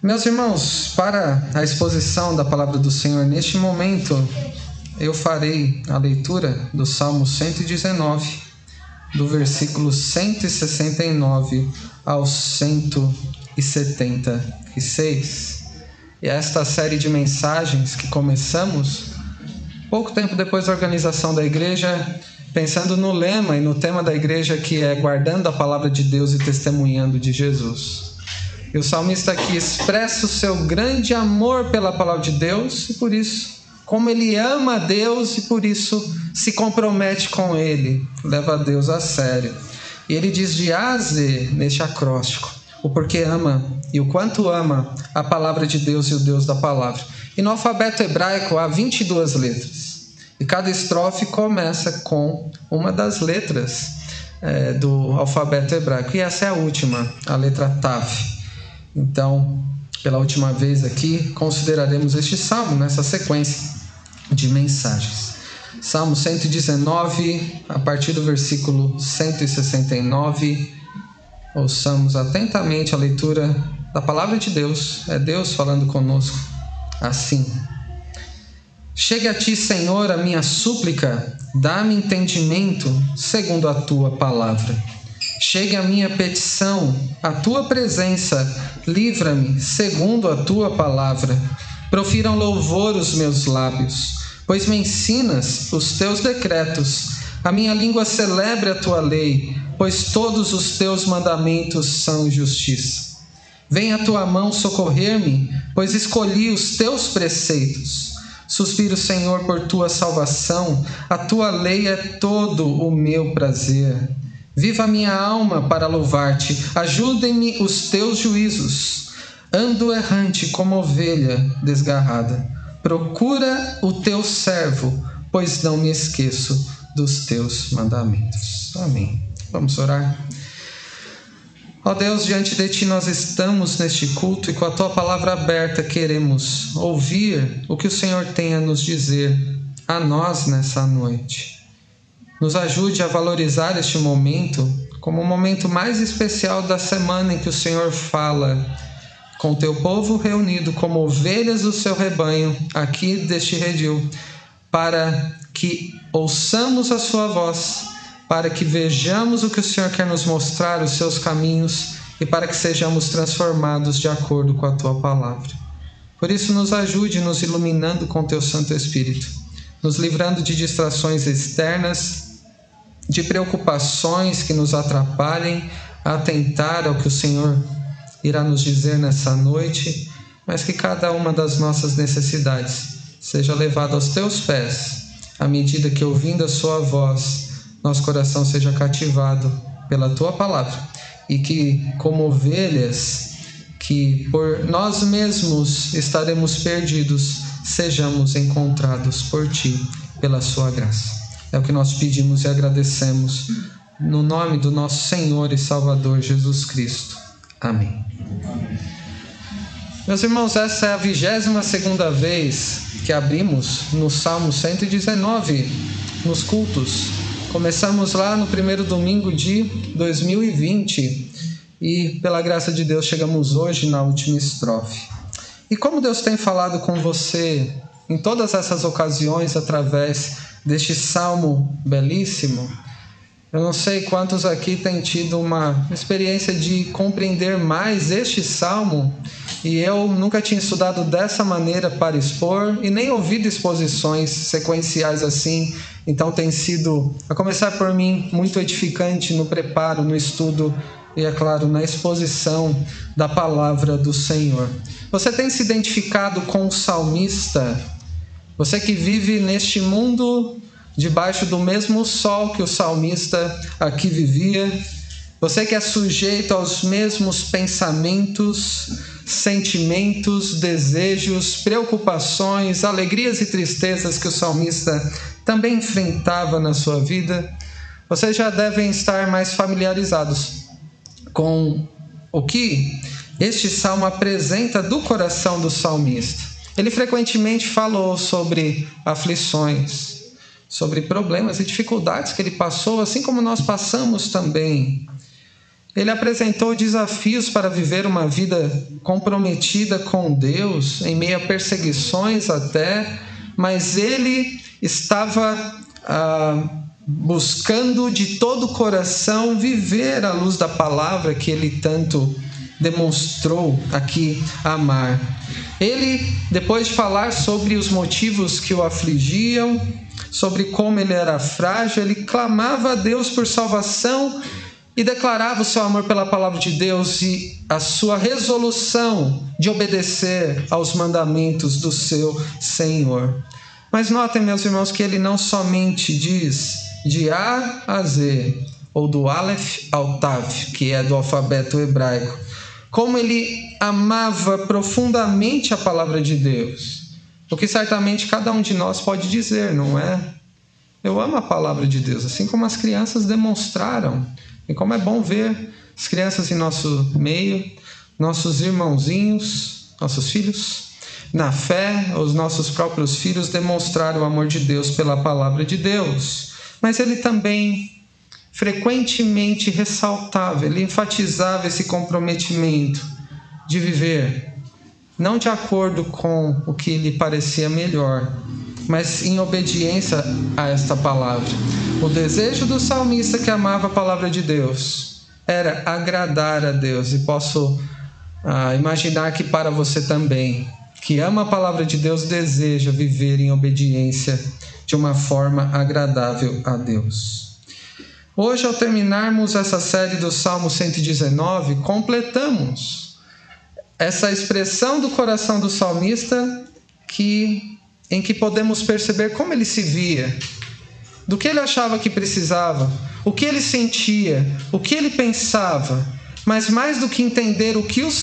Meus irmãos, para a exposição da palavra do Senhor neste momento, eu farei a leitura do Salmo 119, do versículo 169 ao 176. E esta série de mensagens que começamos pouco tempo depois da organização da igreja, pensando no lema e no tema da igreja que é guardando a palavra de Deus e testemunhando de Jesus. E o salmista aqui expressa o seu grande amor pela palavra de Deus e por isso, como ele ama a Deus e por isso se compromete com ele, leva a Deus a sério. E ele diz de A a Z neste acróstico o porquê ama e o quanto ama a palavra de Deus e o Deus da palavra. E no alfabeto hebraico há 22 letras. E cada estrofe começa com uma das letras é, do alfabeto hebraico. E essa é a última, a letra Tav. Então, pela última vez aqui, consideraremos este salmo nessa sequência de mensagens. Salmo 119, a partir do versículo 169. Ouçamos atentamente a leitura da palavra de Deus. É Deus falando conosco assim. Chegue a ti, Senhor, a minha súplica, dá-me entendimento segundo a tua palavra. Chegue a minha petição, a tua presença, livra-me segundo a tua palavra. Profiram louvor os meus lábios, pois me ensinas os teus decretos. A minha língua celebre a tua lei, pois todos os teus mandamentos são justiça. Venha a tua mão socorrer-me, pois escolhi os teus preceitos. Suspiro, Senhor, por tua salvação, a tua lei é todo o meu prazer. Viva minha alma para louvar-te, ajudem-me os teus juízos. Ando errante como ovelha desgarrada. Procura o teu servo, pois não me esqueço dos teus mandamentos. Amém. Vamos orar. Ó Deus, diante de Ti nós estamos neste culto e com a Tua palavra aberta queremos ouvir o que o Senhor tem a nos dizer a nós nessa noite. Nos ajude a valorizar este momento como o momento mais especial da semana em que o Senhor fala com teu povo reunido como ovelhas do seu rebanho aqui deste redil, para que ouçamos a sua voz, para que vejamos o que o Senhor quer nos mostrar, os seus caminhos e para que sejamos transformados de acordo com a tua palavra. Por isso, nos ajude nos iluminando com teu Santo Espírito, nos livrando de distrações externas de preocupações que nos atrapalhem a atentar ao que o Senhor irá nos dizer nessa noite, mas que cada uma das nossas necessidades seja levada aos teus pés, à medida que, ouvindo a Sua voz, nosso coração seja cativado pela Tua palavra e que, como ovelhas, que por nós mesmos estaremos perdidos, sejamos encontrados por Ti, pela Sua graça. É o que nós pedimos e agradecemos. No nome do nosso Senhor e Salvador Jesus Cristo. Amém. Meus irmãos, essa é a vigésima segunda vez que abrimos no Salmo 119 nos cultos. Começamos lá no primeiro domingo de 2020 e, pela graça de Deus, chegamos hoje na última estrofe. E como Deus tem falado com você em todas essas ocasiões através deste salmo belíssimo. Eu não sei quantos aqui têm tido uma experiência de compreender mais este salmo, e eu nunca tinha estudado dessa maneira para expor e nem ouvido exposições sequenciais assim. Então tem sido, a começar por mim, muito edificante no preparo, no estudo e, é claro, na exposição da palavra do Senhor. Você tem se identificado com o salmista? Você que vive neste mundo debaixo do mesmo sol que o salmista aqui vivia, você que é sujeito aos mesmos pensamentos, sentimentos, desejos, preocupações, alegrias e tristezas que o salmista também enfrentava na sua vida, vocês já devem estar mais familiarizados com o que este salmo apresenta do coração do salmista. Ele frequentemente falou sobre aflições, sobre problemas e dificuldades que ele passou, assim como nós passamos também. ele apresentou desafios para viver uma vida comprometida com Deus, em meio a perseguições até, mas ele estava ah, buscando de todo o coração viver a luz da palavra que ele tanto demonstrou aqui amar. Ele, depois de falar sobre os motivos que o afligiam, sobre como ele era frágil, ele clamava a Deus por salvação e declarava o seu amor pela palavra de Deus e a sua resolução de obedecer aos mandamentos do seu Senhor. Mas notem, meus irmãos, que ele não somente diz de A a Z, ou do Aleph ao Tav, que é do alfabeto hebraico, como ele amava profundamente a palavra de Deus. O que certamente cada um de nós pode dizer, não é? Eu amo a palavra de Deus, assim como as crianças demonstraram e como é bom ver as crianças em nosso meio, nossos irmãozinhos, nossos filhos, na fé, os nossos próprios filhos demonstraram o amor de Deus pela palavra de Deus. Mas ele também frequentemente ressaltava, ele enfatizava esse comprometimento de viver não de acordo com o que lhe parecia melhor, mas em obediência a esta palavra. O desejo do salmista que amava a palavra de Deus era agradar a Deus, e posso ah, imaginar que para você também, que ama a palavra de Deus, deseja viver em obediência de uma forma agradável a Deus. Hoje, ao terminarmos essa série do Salmo 119, completamos essa expressão do coração do salmista que em que podemos perceber como ele se via, do que ele achava que precisava, o que ele sentia, o que ele pensava, mas mais do que entender o que os.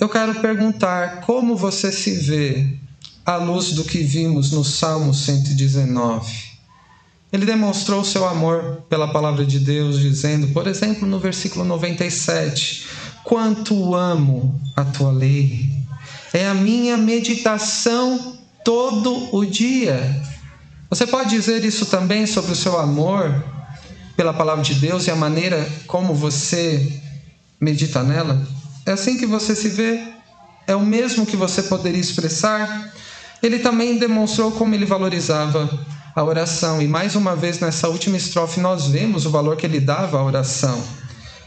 Eu quero perguntar como você se vê à luz do que vimos no Salmo 119. Ele demonstrou seu amor pela palavra de Deus, dizendo, por exemplo, no versículo 97: Quanto amo a tua lei, é a minha meditação todo o dia. Você pode dizer isso também sobre o seu amor pela palavra de Deus e a maneira como você medita nela? É assim que você se vê? É o mesmo que você poderia expressar? Ele também demonstrou como ele valorizava a oração, e mais uma vez nessa última estrofe nós vemos o valor que ele dava à oração.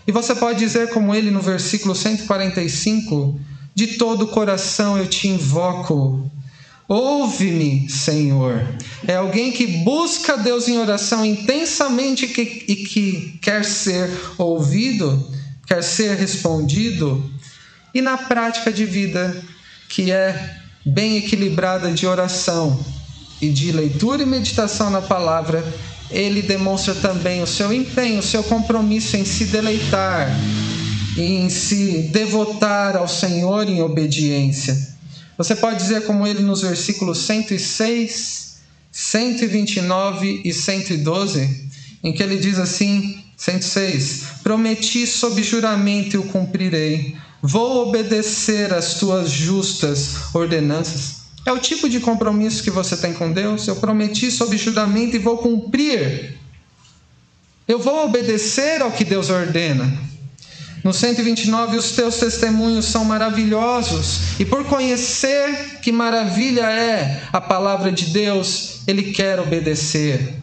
E você pode dizer, como ele no versículo 145, de todo o coração eu te invoco, Ouve-me, Senhor. É alguém que busca Deus em oração intensamente e que quer ser ouvido, quer ser respondido, e na prática de vida, que é bem equilibrada de oração e de leitura e meditação na palavra, ele demonstra também o seu empenho, o seu compromisso em se deleitar em se devotar ao Senhor em obediência. Você pode dizer como ele nos versículos 106, 129 e 112, em que ele diz assim: 106: Prometi sob juramento e o cumprirei, vou obedecer às tuas justas ordenanças. É o tipo de compromisso que você tem com Deus. Eu prometi sob juramento e vou cumprir. Eu vou obedecer ao que Deus ordena. No 129, os teus testemunhos são maravilhosos, e por conhecer que maravilha é a palavra de Deus, ele quer obedecer.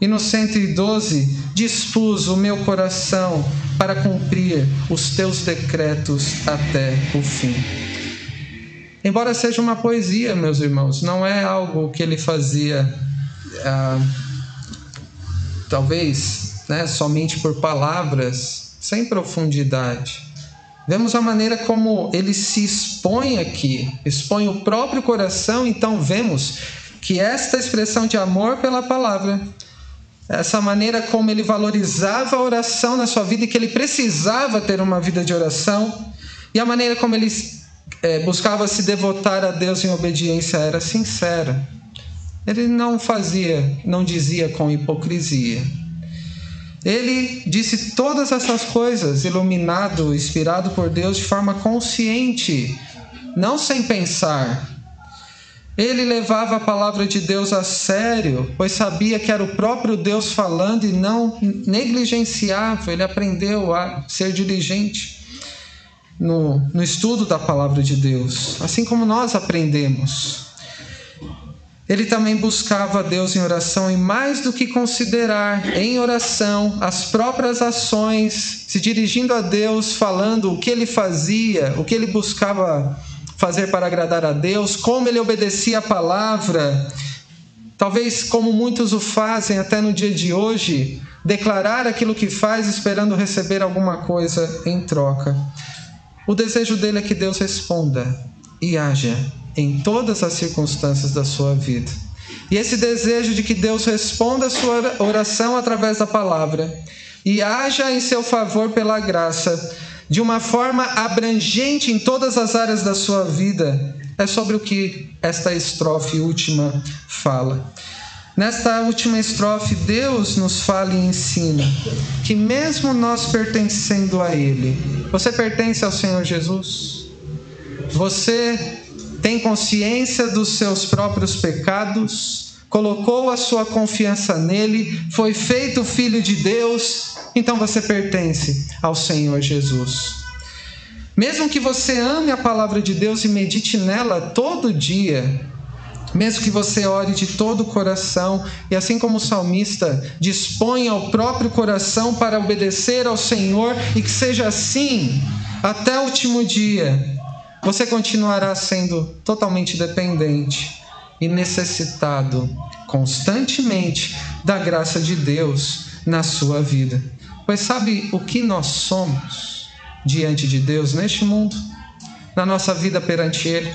E no 112, dispus o meu coração para cumprir os teus decretos até o fim. Embora seja uma poesia, meus irmãos, não é algo que ele fazia, ah, talvez, né, somente por palavras, sem profundidade. Vemos a maneira como ele se expõe aqui, expõe o próprio coração, então vemos que esta expressão de amor pela palavra, essa maneira como ele valorizava a oração na sua vida e que ele precisava ter uma vida de oração, e a maneira como ele é, buscava se devotar a Deus em obediência era sincera. Ele não fazia, não dizia com hipocrisia. Ele disse todas essas coisas, iluminado, inspirado por Deus de forma consciente, não sem pensar. Ele levava a palavra de Deus a sério, pois sabia que era o próprio Deus falando e não negligenciava. Ele aprendeu a ser diligente no, no estudo da palavra de Deus, assim como nós aprendemos. Ele também buscava Deus em oração e mais do que considerar em oração as próprias ações, se dirigindo a Deus, falando o que ele fazia, o que ele buscava fazer para agradar a Deus, como ele obedecia a palavra. Talvez como muitos o fazem até no dia de hoje, declarar aquilo que faz esperando receber alguma coisa em troca. O desejo dele é que Deus responda e haja em todas as circunstâncias da sua vida. E esse desejo de que Deus responda a sua oração através da palavra e haja em seu favor pela graça, de uma forma abrangente em todas as áreas da sua vida, é sobre o que esta estrofe última fala. Nesta última estrofe, Deus nos fala e ensina que, mesmo nós pertencendo a Ele, você pertence ao Senhor Jesus? Você tem consciência dos seus próprios pecados, colocou a sua confiança nele, foi feito filho de Deus, então você pertence ao Senhor Jesus. Mesmo que você ame a palavra de Deus e medite nela todo dia, mesmo que você ore de todo o coração, e assim como o salmista dispõe ao próprio coração para obedecer ao Senhor, e que seja assim até o último dia, você continuará sendo totalmente dependente e necessitado constantemente da graça de Deus na sua vida. Pois sabe o que nós somos diante de Deus neste mundo, na nossa vida perante Ele?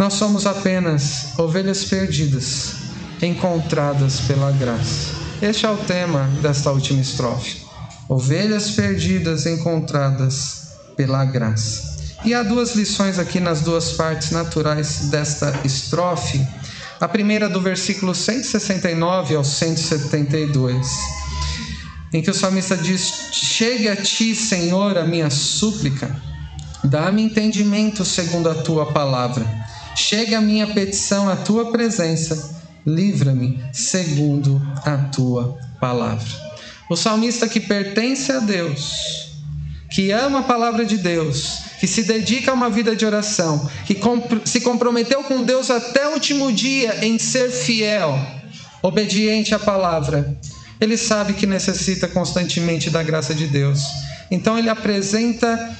Nós somos apenas ovelhas perdidas, encontradas pela graça. Este é o tema desta última estrofe. Ovelhas perdidas encontradas pela graça. E há duas lições aqui nas duas partes naturais desta estrofe. A primeira do versículo 169 ao 172, em que o salmista diz: Chegue a ti, Senhor, a minha súplica, dá-me entendimento segundo a tua palavra. Chegue a minha petição à tua presença, livra-me segundo a tua palavra. O salmista que pertence a Deus, que ama a palavra de Deus, que se dedica a uma vida de oração, que se comprometeu com Deus até o último dia em ser fiel, obediente à palavra, ele sabe que necessita constantemente da graça de Deus. Então ele apresenta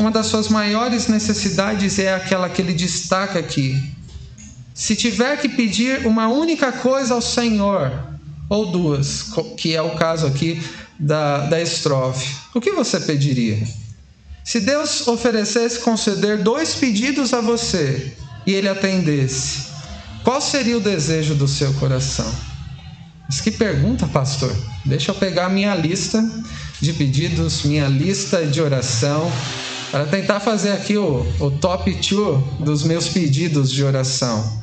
uma das suas maiores necessidades é aquela que ele destaca aqui. Se tiver que pedir uma única coisa ao Senhor, ou duas, que é o caso aqui da, da estrofe, o que você pediria? Se Deus oferecesse conceder dois pedidos a você e ele atendesse, qual seria o desejo do seu coração? Mas que pergunta, pastor. Deixa eu pegar minha lista de pedidos, minha lista de oração, para tentar fazer aqui o, o top 2 dos meus pedidos de oração.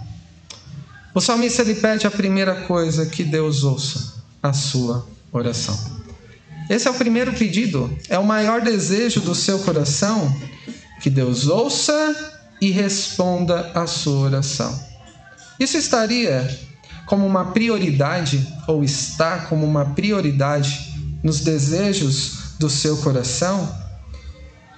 O salmista ele pede a primeira coisa que Deus ouça a sua oração. Esse é o primeiro pedido, é o maior desejo do seu coração, que Deus ouça e responda a sua oração. Isso estaria como uma prioridade, ou está como uma prioridade nos desejos do seu coração?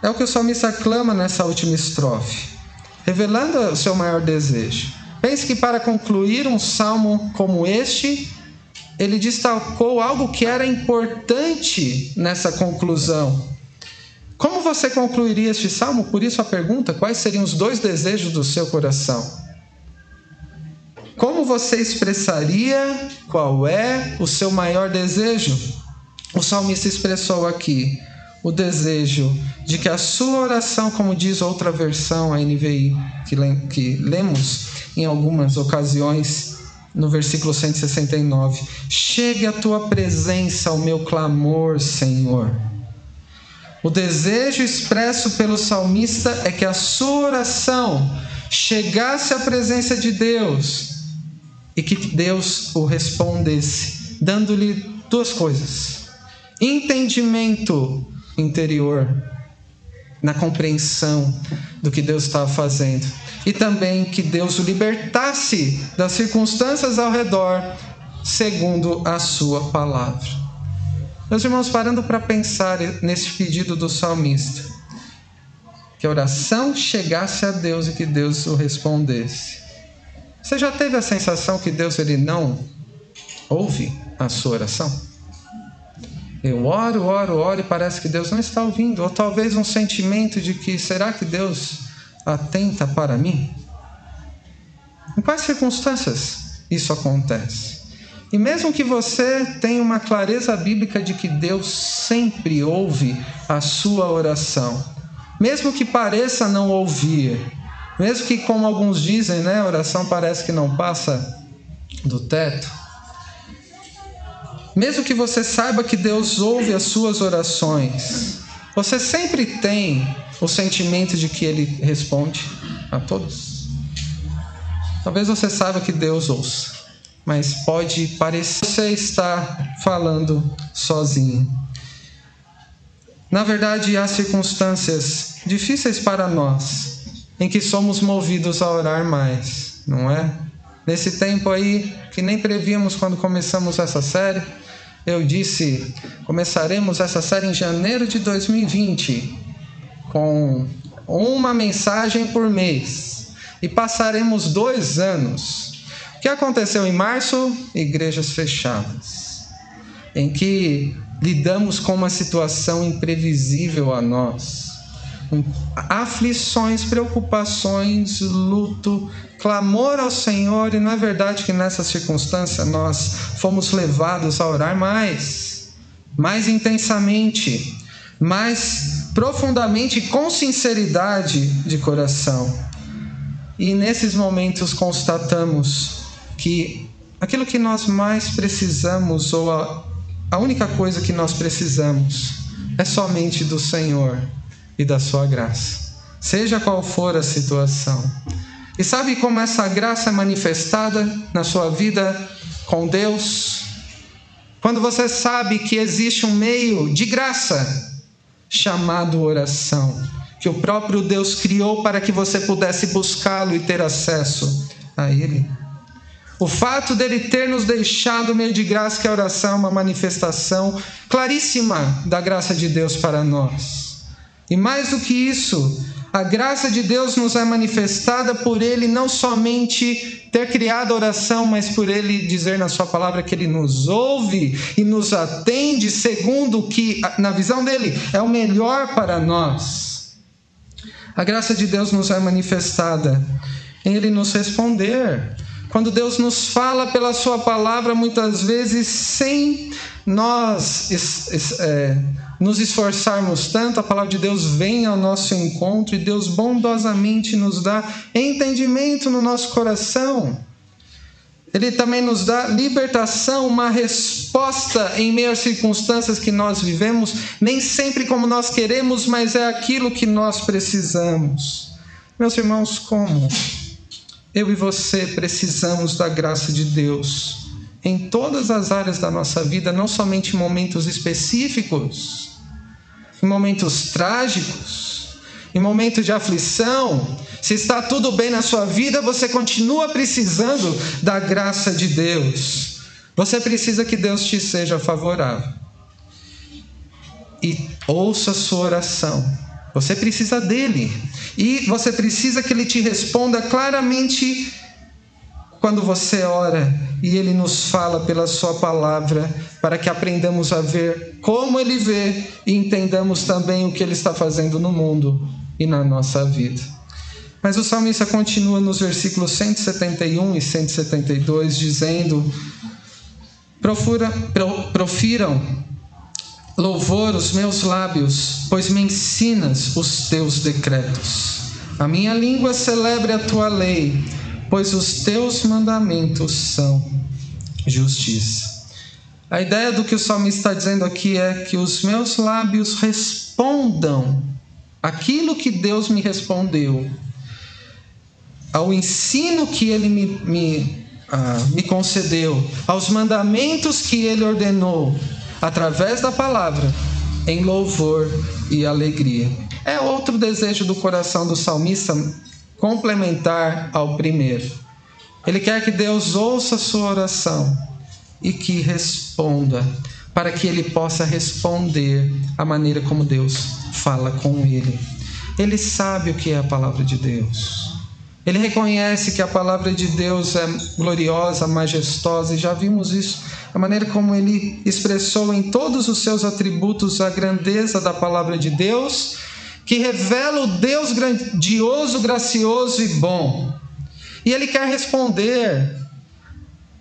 É o que o salmista clama nessa última estrofe, revelando o seu maior desejo. Pense que para concluir um salmo como este, ele destacou algo que era importante nessa conclusão. Como você concluiria este salmo? Por isso a pergunta: quais seriam os dois desejos do seu coração? Como você expressaria qual é o seu maior desejo? O salmista expressou aqui o desejo de que a sua oração, como diz outra versão, a NVI, que, lemos em algumas ocasiões, no versículo 169. Chegue a tua presença, o meu clamor, Senhor. O desejo expresso pelo salmista é que a sua oração chegasse à presença de Deus e que Deus o respondesse, dando-lhe duas coisas: entendimento interior na compreensão do que Deus estava fazendo e também que Deus o libertasse das circunstâncias ao redor, segundo a sua palavra. Meus irmãos, parando para pensar nesse pedido do salmista, que a oração chegasse a Deus e que Deus o respondesse. Você já teve a sensação que Deus ele não ouve a sua oração? Eu oro, oro, oro e parece que Deus não está ouvindo, ou talvez um sentimento de que será que Deus atenta para mim? Em quais circunstâncias isso acontece? E mesmo que você tenha uma clareza bíblica de que Deus sempre ouve a sua oração, mesmo que pareça não ouvir, mesmo que, como alguns dizem, né, a oração parece que não passa do teto, mesmo que você saiba que Deus ouve as suas orações, você sempre tem o sentimento de que Ele responde a todos. Talvez você saiba que Deus ouça, mas pode parecer que você está falando sozinho. Na verdade, há circunstâncias difíceis para nós em que somos movidos a orar mais, não é? Nesse tempo aí que nem prevíamos quando começamos essa série, eu disse: começaremos essa série em janeiro de 2020, com uma mensagem por mês, e passaremos dois anos. O que aconteceu em março? Igrejas fechadas, em que lidamos com uma situação imprevisível a nós aflições, preocupações, luto, clamor ao Senhor, e não é verdade que nessa circunstância nós fomos levados a orar mais, mais intensamente, mais profundamente, com sinceridade de coração. E nesses momentos constatamos que aquilo que nós mais precisamos, ou a, a única coisa que nós precisamos, é somente do Senhor e da sua graça, seja qual for a situação. E sabe como essa graça é manifestada na sua vida com Deus? Quando você sabe que existe um meio de graça chamado oração, que o próprio Deus criou para que você pudesse buscá-lo e ter acesso a Ele. O fato dele ter nos deixado meio de graça, que a oração é uma manifestação claríssima da graça de Deus para nós. E mais do que isso, a graça de Deus nos é manifestada por Ele não somente ter criado a oração, mas por Ele dizer na Sua palavra que Ele nos ouve e nos atende segundo o que, na visão dele, é o melhor para nós. A graça de Deus nos é manifestada em Ele nos responder. Quando Deus nos fala pela Sua palavra, muitas vezes sem nós. É, nos esforçarmos tanto, a palavra de Deus vem ao nosso encontro e Deus bondosamente nos dá entendimento no nosso coração. Ele também nos dá libertação, uma resposta em meio às circunstâncias que nós vivemos, nem sempre como nós queremos, mas é aquilo que nós precisamos. Meus irmãos, como eu e você precisamos da graça de Deus em todas as áreas da nossa vida, não somente em momentos específicos, em momentos trágicos, em momentos de aflição, se está tudo bem na sua vida, você continua precisando da graça de Deus. Você precisa que Deus te seja favorável. E ouça a sua oração. Você precisa dele. E você precisa que ele te responda claramente quando você ora e ele nos fala pela sua palavra, para que aprendamos a ver como ele vê e entendamos também o que ele está fazendo no mundo e na nossa vida. Mas o salmista continua nos versículos 171 e 172 dizendo: Profura, profiram louvor os meus lábios, pois me ensinas os teus decretos. A minha língua celebre a tua lei pois os teus mandamentos são justiça. A ideia do que o salmista está dizendo aqui é que os meus lábios respondam aquilo que Deus me respondeu, ao ensino que Ele me, me, ah, me concedeu, aos mandamentos que Ele ordenou, através da palavra, em louvor e alegria. É outro desejo do coração do salmista complementar ao primeiro. Ele quer que Deus ouça a sua oração e que responda, para que ele possa responder a maneira como Deus fala com ele. Ele sabe o que é a palavra de Deus. Ele reconhece que a palavra de Deus é gloriosa, majestosa, e já vimos isso, a maneira como ele expressou em todos os seus atributos a grandeza da palavra de Deus, que revela o Deus grandioso, gracioso e bom. E ele quer responder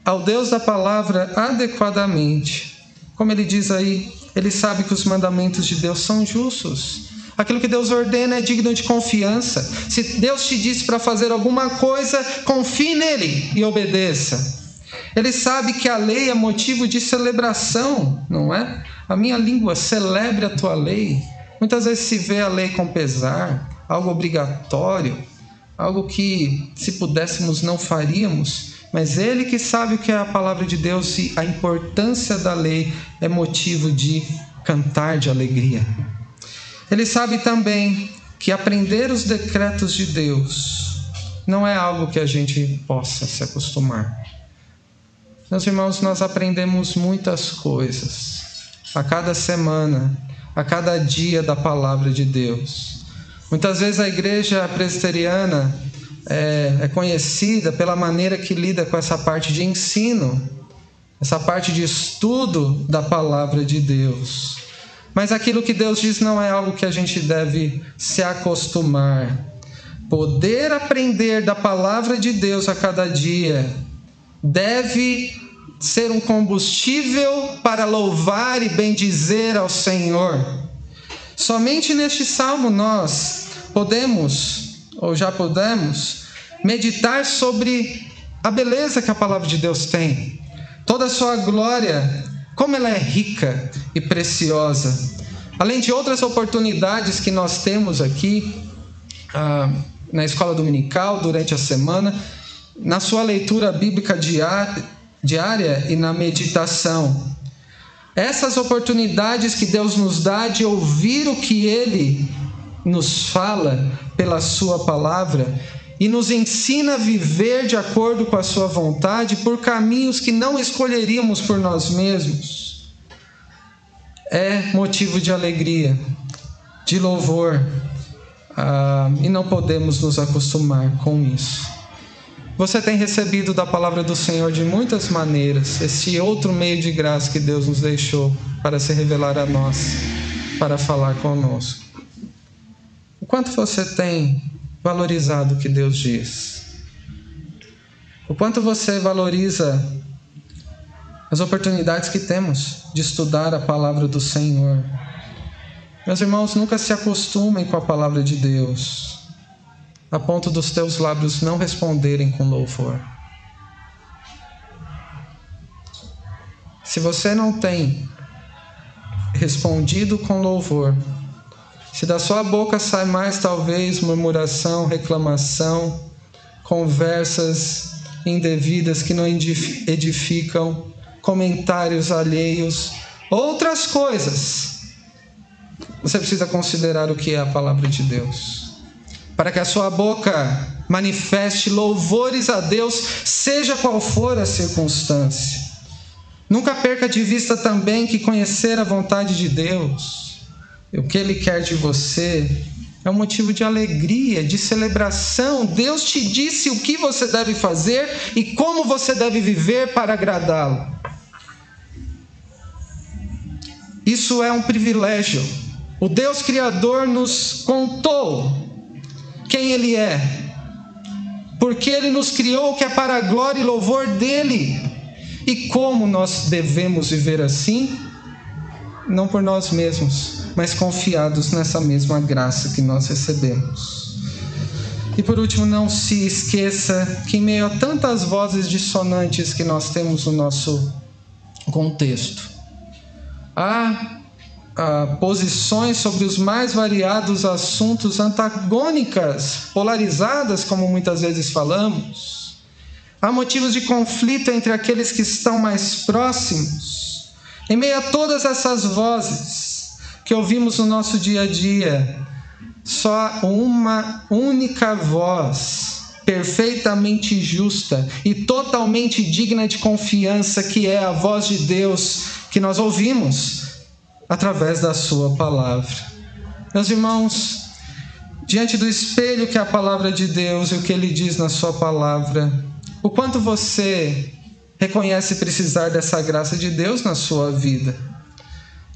ao Deus da palavra adequadamente. Como ele diz aí, ele sabe que os mandamentos de Deus são justos. Aquilo que Deus ordena é digno de confiança. Se Deus te disse para fazer alguma coisa, confie nele e obedeça. Ele sabe que a lei é motivo de celebração, não é? A minha língua celebre a tua lei. Muitas vezes se vê a lei com pesar, algo obrigatório, algo que, se pudéssemos, não faríamos. Mas ele que sabe o que é a palavra de Deus e a importância da lei é motivo de cantar de alegria. Ele sabe também que aprender os decretos de Deus não é algo que a gente possa se acostumar. Meus irmãos, nós aprendemos muitas coisas a cada semana, a cada dia da palavra de Deus. Muitas vezes a igreja presbiteriana é, é conhecida pela maneira que lida com essa parte de ensino, essa parte de estudo da palavra de Deus. Mas aquilo que Deus diz não é algo que a gente deve se acostumar. Poder aprender da palavra de Deus a cada dia deve ser um combustível para louvar e bendizer ao Senhor. Somente neste salmo nós podemos, ou já podemos, meditar sobre a beleza que a palavra de Deus tem, toda a sua glória como ela é rica e preciosa. Além de outras oportunidades que nós temos aqui ah, na escola dominical durante a semana, na sua leitura bíblica diária e na meditação. Essas oportunidades que Deus nos dá de ouvir o que Ele nos fala pela Sua palavra e nos ensina a viver de acordo com a Sua vontade por caminhos que não escolheríamos por nós mesmos. É motivo de alegria, de louvor, ah, e não podemos nos acostumar com isso. Você tem recebido da palavra do Senhor de muitas maneiras, esse outro meio de graça que Deus nos deixou para se revelar a nós, para falar conosco. O quanto você tem valorizado o que Deus diz? O quanto você valoriza as oportunidades que temos de estudar a palavra do Senhor? Meus irmãos, nunca se acostumem com a palavra de Deus, a ponto dos teus lábios não responderem com louvor. Se você não tem respondido com louvor, se da sua boca sai mais, talvez, murmuração, reclamação, conversas indevidas que não edificam, comentários alheios, outras coisas, você precisa considerar o que é a palavra de Deus. Para que a sua boca manifeste louvores a Deus, seja qual for a circunstância. Nunca perca de vista também que conhecer a vontade de Deus o que Ele quer de você é um motivo de alegria, de celebração. Deus te disse o que você deve fazer e como você deve viver para agradá-lo. Isso é um privilégio. O Deus Criador nos contou quem Ele é, porque Ele nos criou que é para a glória e louvor dEle. E como nós devemos viver assim? Não por nós mesmos, mas confiados nessa mesma graça que nós recebemos. E por último, não se esqueça que, em meio a tantas vozes dissonantes que nós temos no nosso contexto, há, há posições sobre os mais variados assuntos antagônicas, polarizadas, como muitas vezes falamos. Há motivos de conflito entre aqueles que estão mais próximos. Em meio a todas essas vozes, que ouvimos no nosso dia a dia só uma única voz, perfeitamente justa e totalmente digna de confiança, que é a voz de Deus que nós ouvimos através da Sua palavra. Meus irmãos, diante do espelho que é a palavra de Deus e o que Ele diz na Sua palavra, o quanto você reconhece precisar dessa graça de Deus na sua vida?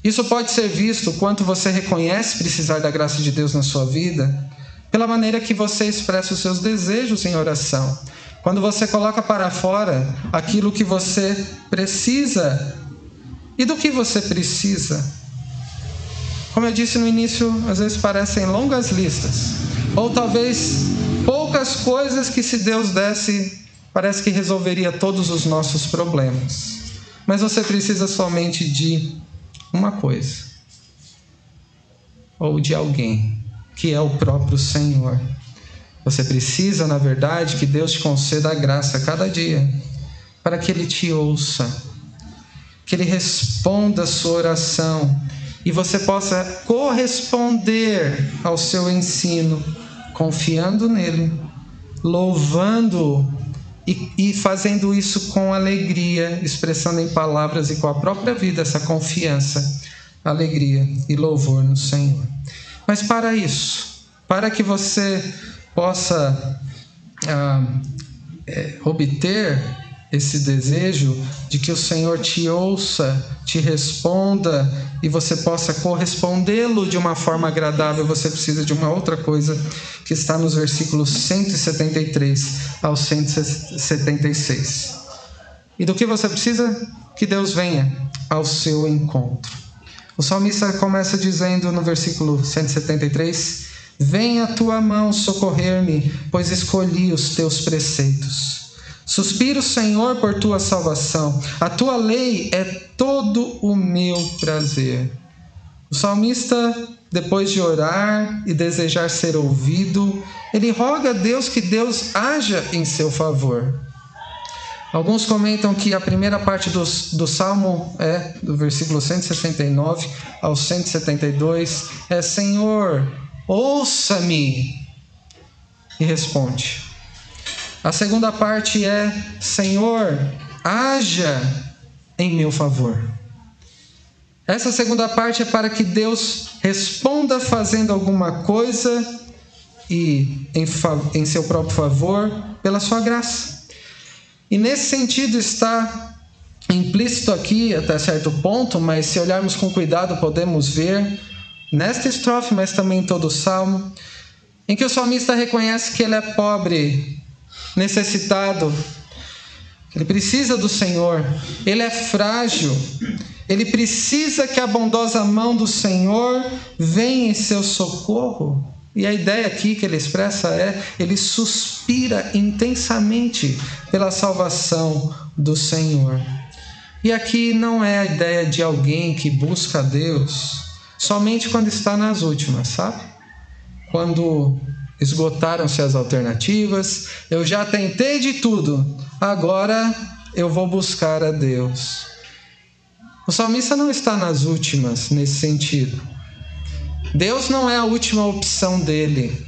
Isso pode ser visto quanto você reconhece precisar da graça de Deus na sua vida, pela maneira que você expressa os seus desejos em oração. Quando você coloca para fora aquilo que você precisa. E do que você precisa? Como eu disse no início, às vezes parecem longas listas, ou talvez poucas coisas que se Deus desse, parece que resolveria todos os nossos problemas. Mas você precisa somente de uma coisa, ou de alguém, que é o próprio Senhor. Você precisa, na verdade, que Deus te conceda a graça cada dia, para que Ele te ouça, que Ele responda a sua oração e você possa corresponder ao seu ensino, confiando nele, louvando e, e, fazendo isso com alegria, expressando em palavras e com a própria vida essa confiança, alegria e louvor no Senhor. Mas para isso, para que você possa ah, é, obter esse desejo de que o Senhor te ouça, te responda e você possa correspondê-lo de uma forma agradável, você precisa de uma outra coisa que está nos versículos 173 ao 176. E do que você precisa? Que Deus venha ao seu encontro. O salmista começa dizendo no versículo 173: Venha a tua mão socorrer-me, pois escolhi os teus preceitos. Suspiro, Senhor, por tua salvação. A tua lei é todo o meu prazer. O salmista, depois de orar e desejar ser ouvido, ele roga a Deus que Deus haja em seu favor. Alguns comentam que a primeira parte do, do salmo é do versículo 169 ao 172 é Senhor, ouça-me e responde. A segunda parte é: Senhor, haja em meu favor. Essa segunda parte é para que Deus responda fazendo alguma coisa e em, em seu próprio favor, pela sua graça. E nesse sentido está implícito aqui até certo ponto, mas se olharmos com cuidado podemos ver nesta estrofe, mas também em todo o salmo, em que o salmista reconhece que ele é pobre necessitado, ele precisa do Senhor, ele é frágil, ele precisa que a bondosa mão do Senhor venha em seu socorro. E a ideia aqui que ele expressa é: ele suspira intensamente pela salvação do Senhor. E aqui não é a ideia de alguém que busca Deus somente quando está nas últimas, sabe? Quando esgotaram-se as alternativas, eu já tentei de tudo, agora eu vou buscar a Deus. O salmista não está nas últimas nesse sentido. Deus não é a última opção dele.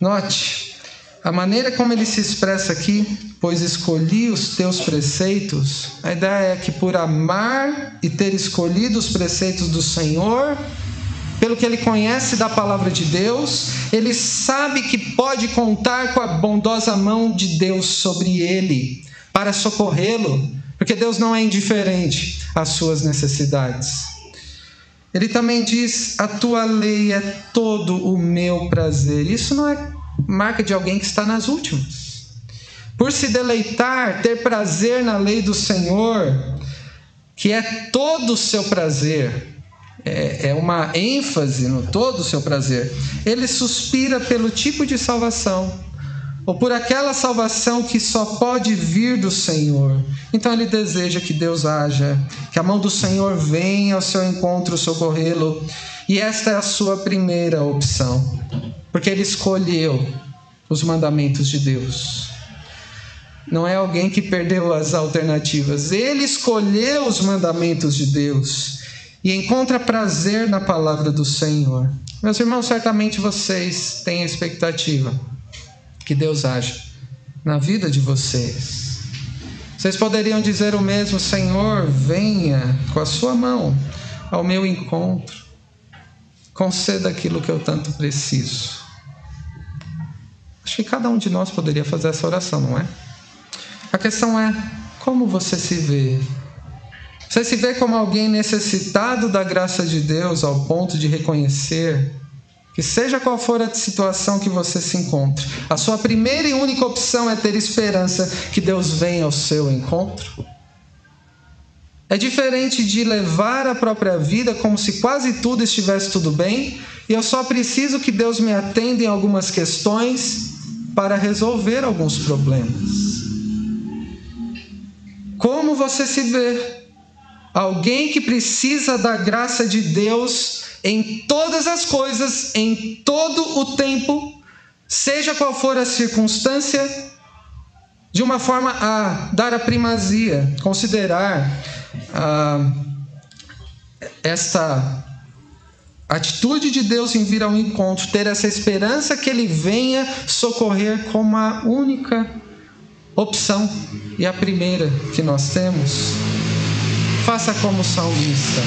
Note, a maneira como ele se expressa aqui, pois escolhi os teus preceitos, a ideia é que por amar e ter escolhido os preceitos do Senhor, pelo que ele conhece da palavra de Deus, ele sabe que pode contar com a bondosa mão de Deus sobre ele para socorrê-lo, porque Deus não é indiferente às suas necessidades. Ele também diz: A tua lei é todo o meu prazer. Isso não é marca de alguém que está nas últimas. Por se deleitar, ter prazer na lei do Senhor, que é todo o seu prazer, é, é uma ênfase no todo o seu prazer. Ele suspira pelo tipo de salvação, ou por aquela salvação que só pode vir do Senhor. Então ele deseja que Deus haja, que a mão do Senhor venha ao seu encontro socorrê-lo. E esta é a sua primeira opção, porque ele escolheu os mandamentos de Deus. Não é alguém que perdeu as alternativas, ele escolheu os mandamentos de Deus e encontra prazer na palavra do Senhor. Meus irmãos, certamente vocês têm a expectativa que Deus age na vida de vocês. Vocês poderiam dizer o mesmo: Senhor, venha com a sua mão ao meu encontro, conceda aquilo que eu tanto preciso. Acho que cada um de nós poderia fazer essa oração, não é? A questão é como você se vê. Você se vê como alguém necessitado da graça de Deus ao ponto de reconhecer que, seja qual for a situação que você se encontre, a sua primeira e única opção é ter esperança que Deus venha ao seu encontro? É diferente de levar a própria vida como se quase tudo estivesse tudo bem e eu só preciso que Deus me atenda em algumas questões para resolver alguns problemas. Como você se vê? Alguém que precisa da graça de Deus em todas as coisas, em todo o tempo, seja qual for a circunstância, de uma forma a dar a primazia, considerar ah, esta atitude de Deus em vir ao encontro, ter essa esperança que Ele venha socorrer como a única opção e a primeira que nós temos. Faça como salmista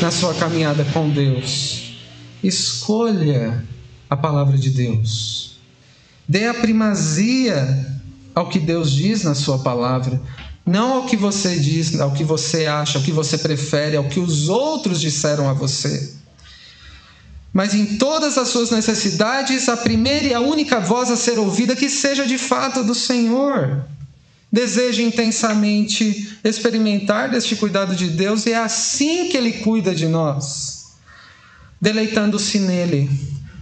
na sua caminhada com Deus. Escolha a palavra de Deus. Dê a primazia ao que Deus diz na sua palavra, não ao que você diz, ao que você acha, ao que você prefere, ao que os outros disseram a você. Mas em todas as suas necessidades, a primeira e a única voz a ser ouvida que seja de fato do Senhor. Deseje intensamente experimentar deste cuidado de Deus e é assim que Ele cuida de nós, deleitando-se nele,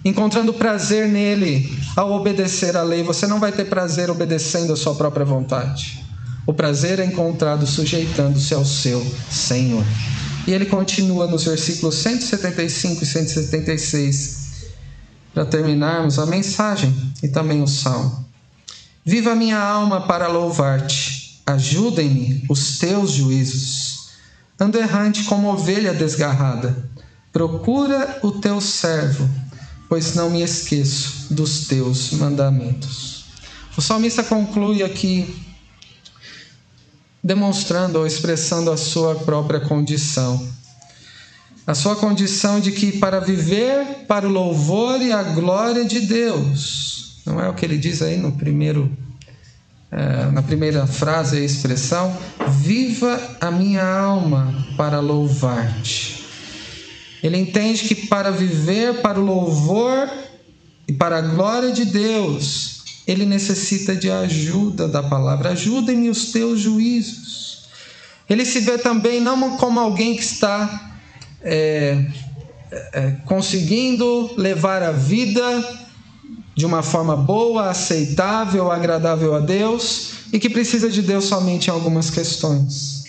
encontrando prazer nele ao obedecer à lei. Você não vai ter prazer obedecendo a sua própria vontade. O prazer é encontrado sujeitando-se ao seu Senhor. E ele continua nos versículos 175 e 176, para terminarmos a mensagem e também o salmo. Viva minha alma para louvar-te, ajudem-me os teus juízos. Ando errante como ovelha desgarrada, procura o teu servo, pois não me esqueço dos teus mandamentos. O salmista conclui aqui demonstrando ou expressando a sua própria condição. A sua condição de que para viver para o louvor e a glória de Deus, não é o que ele diz aí no primeiro, é, na primeira frase a expressão, viva a minha alma para louvar-te. Ele entende que para viver para o louvor e para a glória de Deus, ele necessita de ajuda da palavra. Ajudem-me os teus juízos. Ele se vê também não como alguém que está é, é, conseguindo levar a vida de uma forma boa, aceitável, agradável a Deus e que precisa de Deus somente em algumas questões.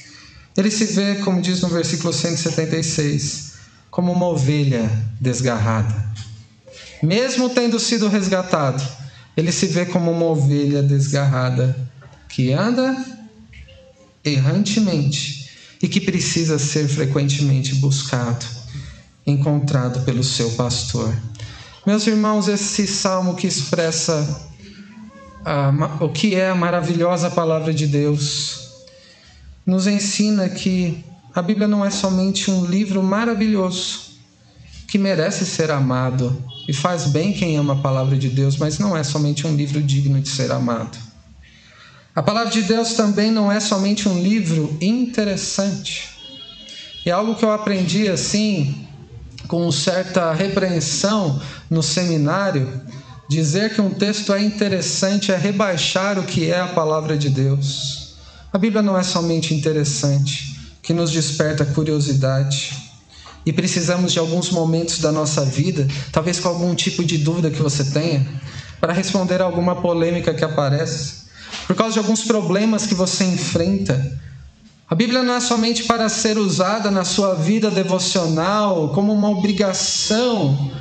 Ele se vê, como diz no versículo 176, como uma ovelha desgarrada. Mesmo tendo sido resgatado, ele se vê como uma ovelha desgarrada que anda errantemente e que precisa ser frequentemente buscado, encontrado pelo seu pastor. Meus irmãos, esse salmo que expressa o que é a maravilhosa palavra de Deus nos ensina que a Bíblia não é somente um livro maravilhoso que merece ser amado, e faz bem quem ama a palavra de Deus, mas não é somente um livro digno de ser amado. A palavra de Deus também não é somente um livro interessante. É algo que eu aprendi assim, com certa repreensão no seminário. Dizer que um texto é interessante é rebaixar o que é a palavra de Deus. A Bíblia não é somente interessante, que nos desperta curiosidade e precisamos de alguns momentos da nossa vida, talvez com algum tipo de dúvida que você tenha, para responder a alguma polêmica que aparece, por causa de alguns problemas que você enfrenta. A Bíblia não é somente para ser usada na sua vida devocional como uma obrigação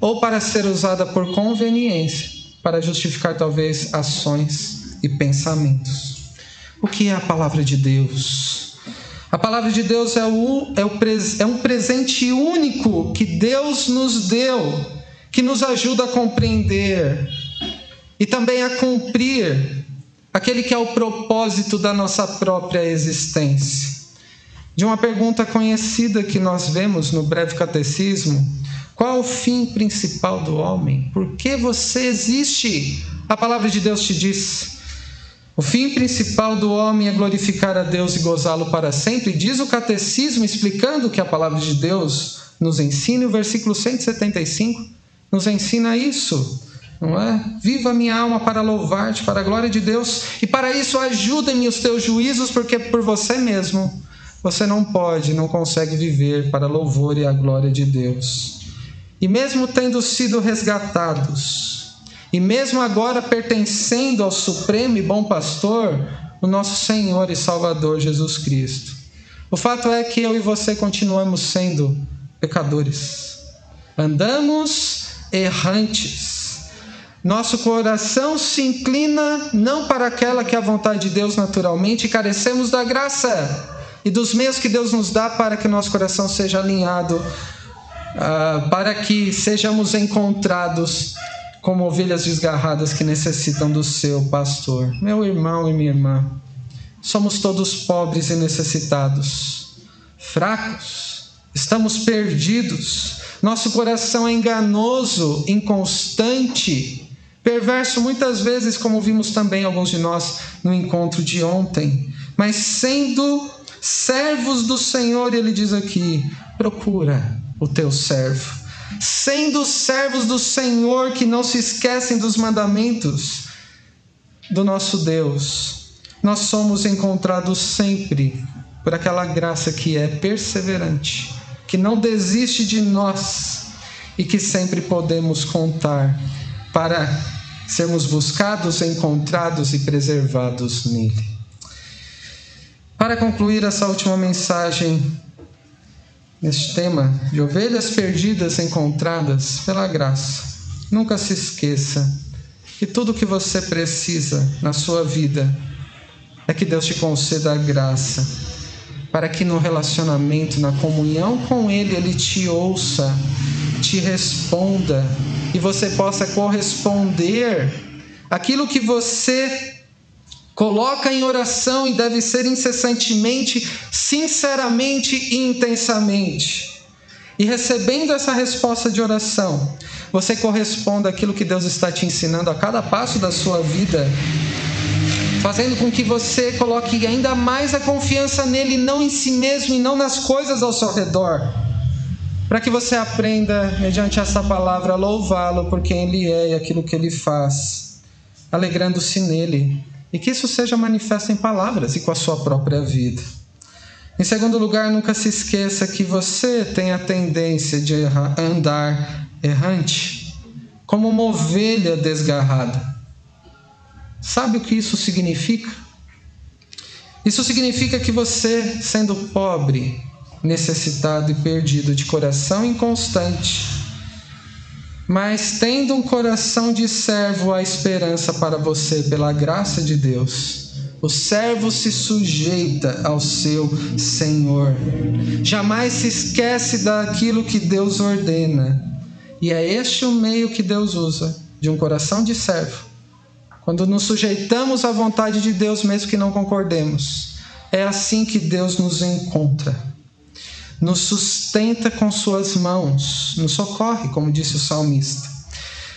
ou para ser usada por conveniência, para justificar talvez ações e pensamentos. O que é a palavra de Deus? A palavra de Deus é, o, é, o, é um presente único que Deus nos deu, que nos ajuda a compreender e também a cumprir aquele que é o propósito da nossa própria existência. De uma pergunta conhecida que nós vemos no breve catecismo: qual o fim principal do homem? Por que você existe? A palavra de Deus te diz: o fim principal do homem é glorificar a Deus e gozá-lo para sempre. Diz o catecismo, explicando que a palavra de Deus nos ensina, o versículo 175 nos ensina isso não é? Viva minha alma para louvar-te, para a glória de Deus, e para isso ajuda-me os teus juízos, porque por você mesmo você não pode, não consegue viver para louvor e a glória de Deus. E mesmo tendo sido resgatados, e mesmo agora pertencendo ao supremo e bom pastor, o nosso Senhor e Salvador Jesus Cristo. O fato é que eu e você continuamos sendo pecadores. Andamos errantes nosso coração se inclina não para aquela que é a vontade de Deus naturalmente, e carecemos da graça e dos meios que Deus nos dá para que nosso coração seja alinhado, uh, para que sejamos encontrados como ovelhas desgarradas que necessitam do seu pastor. Meu irmão e minha irmã, somos todos pobres e necessitados, fracos, estamos perdidos, nosso coração é enganoso, inconstante Perverso muitas vezes, como vimos também alguns de nós no encontro de ontem, mas sendo servos do Senhor, ele diz aqui: procura o teu servo. Sendo servos do Senhor que não se esquecem dos mandamentos do nosso Deus, nós somos encontrados sempre por aquela graça que é perseverante, que não desiste de nós e que sempre podemos contar para sermos buscados, encontrados e preservados nele. Para concluir essa última mensagem, neste tema de ovelhas perdidas encontradas pela graça, nunca se esqueça que tudo o que você precisa na sua vida é que Deus te conceda a graça, para que no relacionamento, na comunhão com Ele, Ele te ouça, te responda e você possa corresponder aquilo que você coloca em oração e deve ser incessantemente, sinceramente e intensamente. E recebendo essa resposta de oração, você corresponda àquilo que Deus está te ensinando a cada passo da sua vida, fazendo com que você coloque ainda mais a confiança nele, não em si mesmo e não nas coisas ao seu redor para que você aprenda, mediante essa palavra, a louvá-lo por quem ele é e aquilo que ele faz, alegrando-se nele, e que isso seja manifesto em palavras e com a sua própria vida. Em segundo lugar, nunca se esqueça que você tem a tendência de andar errante, como uma ovelha desgarrada. Sabe o que isso significa? Isso significa que você, sendo pobre, necessitado e perdido, de coração inconstante, mas tendo um coração de servo, a esperança para você pela graça de Deus. O servo se sujeita ao seu Senhor. Jamais se esquece daquilo que Deus ordena. E é este o meio que Deus usa de um coração de servo. Quando nos sujeitamos à vontade de Deus, mesmo que não concordemos, é assim que Deus nos encontra nos sustenta com suas mãos, nos socorre, como disse o salmista.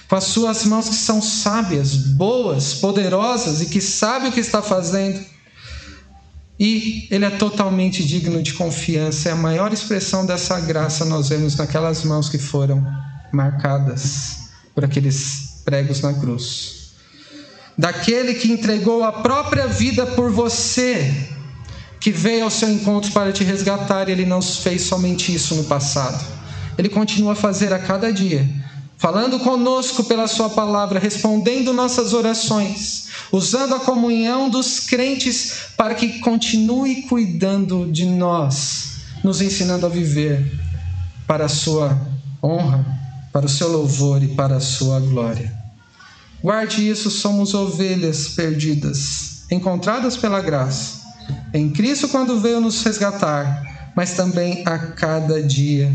Com as suas mãos que são sábias, boas, poderosas e que sabe o que está fazendo. E ele é totalmente digno de confiança. E a maior expressão dessa graça nós vemos naquelas mãos que foram marcadas por aqueles pregos na cruz. Daquele que entregou a própria vida por você, que veio ao seu encontro para te resgatar, e ele não fez somente isso no passado. Ele continua a fazer a cada dia, falando conosco pela Sua palavra, respondendo nossas orações, usando a comunhão dos crentes para que continue cuidando de nós, nos ensinando a viver para a Sua honra, para o seu louvor e para a Sua glória. Guarde isso, somos ovelhas perdidas, encontradas pela graça Em Cristo, quando veio nos resgatar, mas também a cada dia,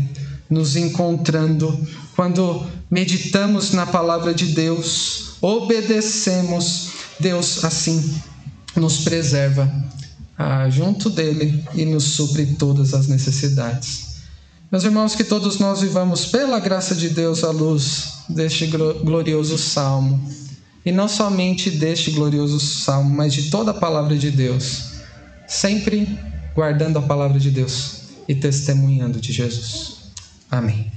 nos encontrando, quando meditamos na palavra de Deus, obedecemos, Deus assim nos preserva ah, junto dele e nos supre todas as necessidades. Meus irmãos, que todos nós vivamos pela graça de Deus à luz deste glorioso salmo. E não somente deste glorioso salmo, mas de toda a palavra de Deus. Sempre guardando a palavra de Deus e testemunhando de Jesus. Amém.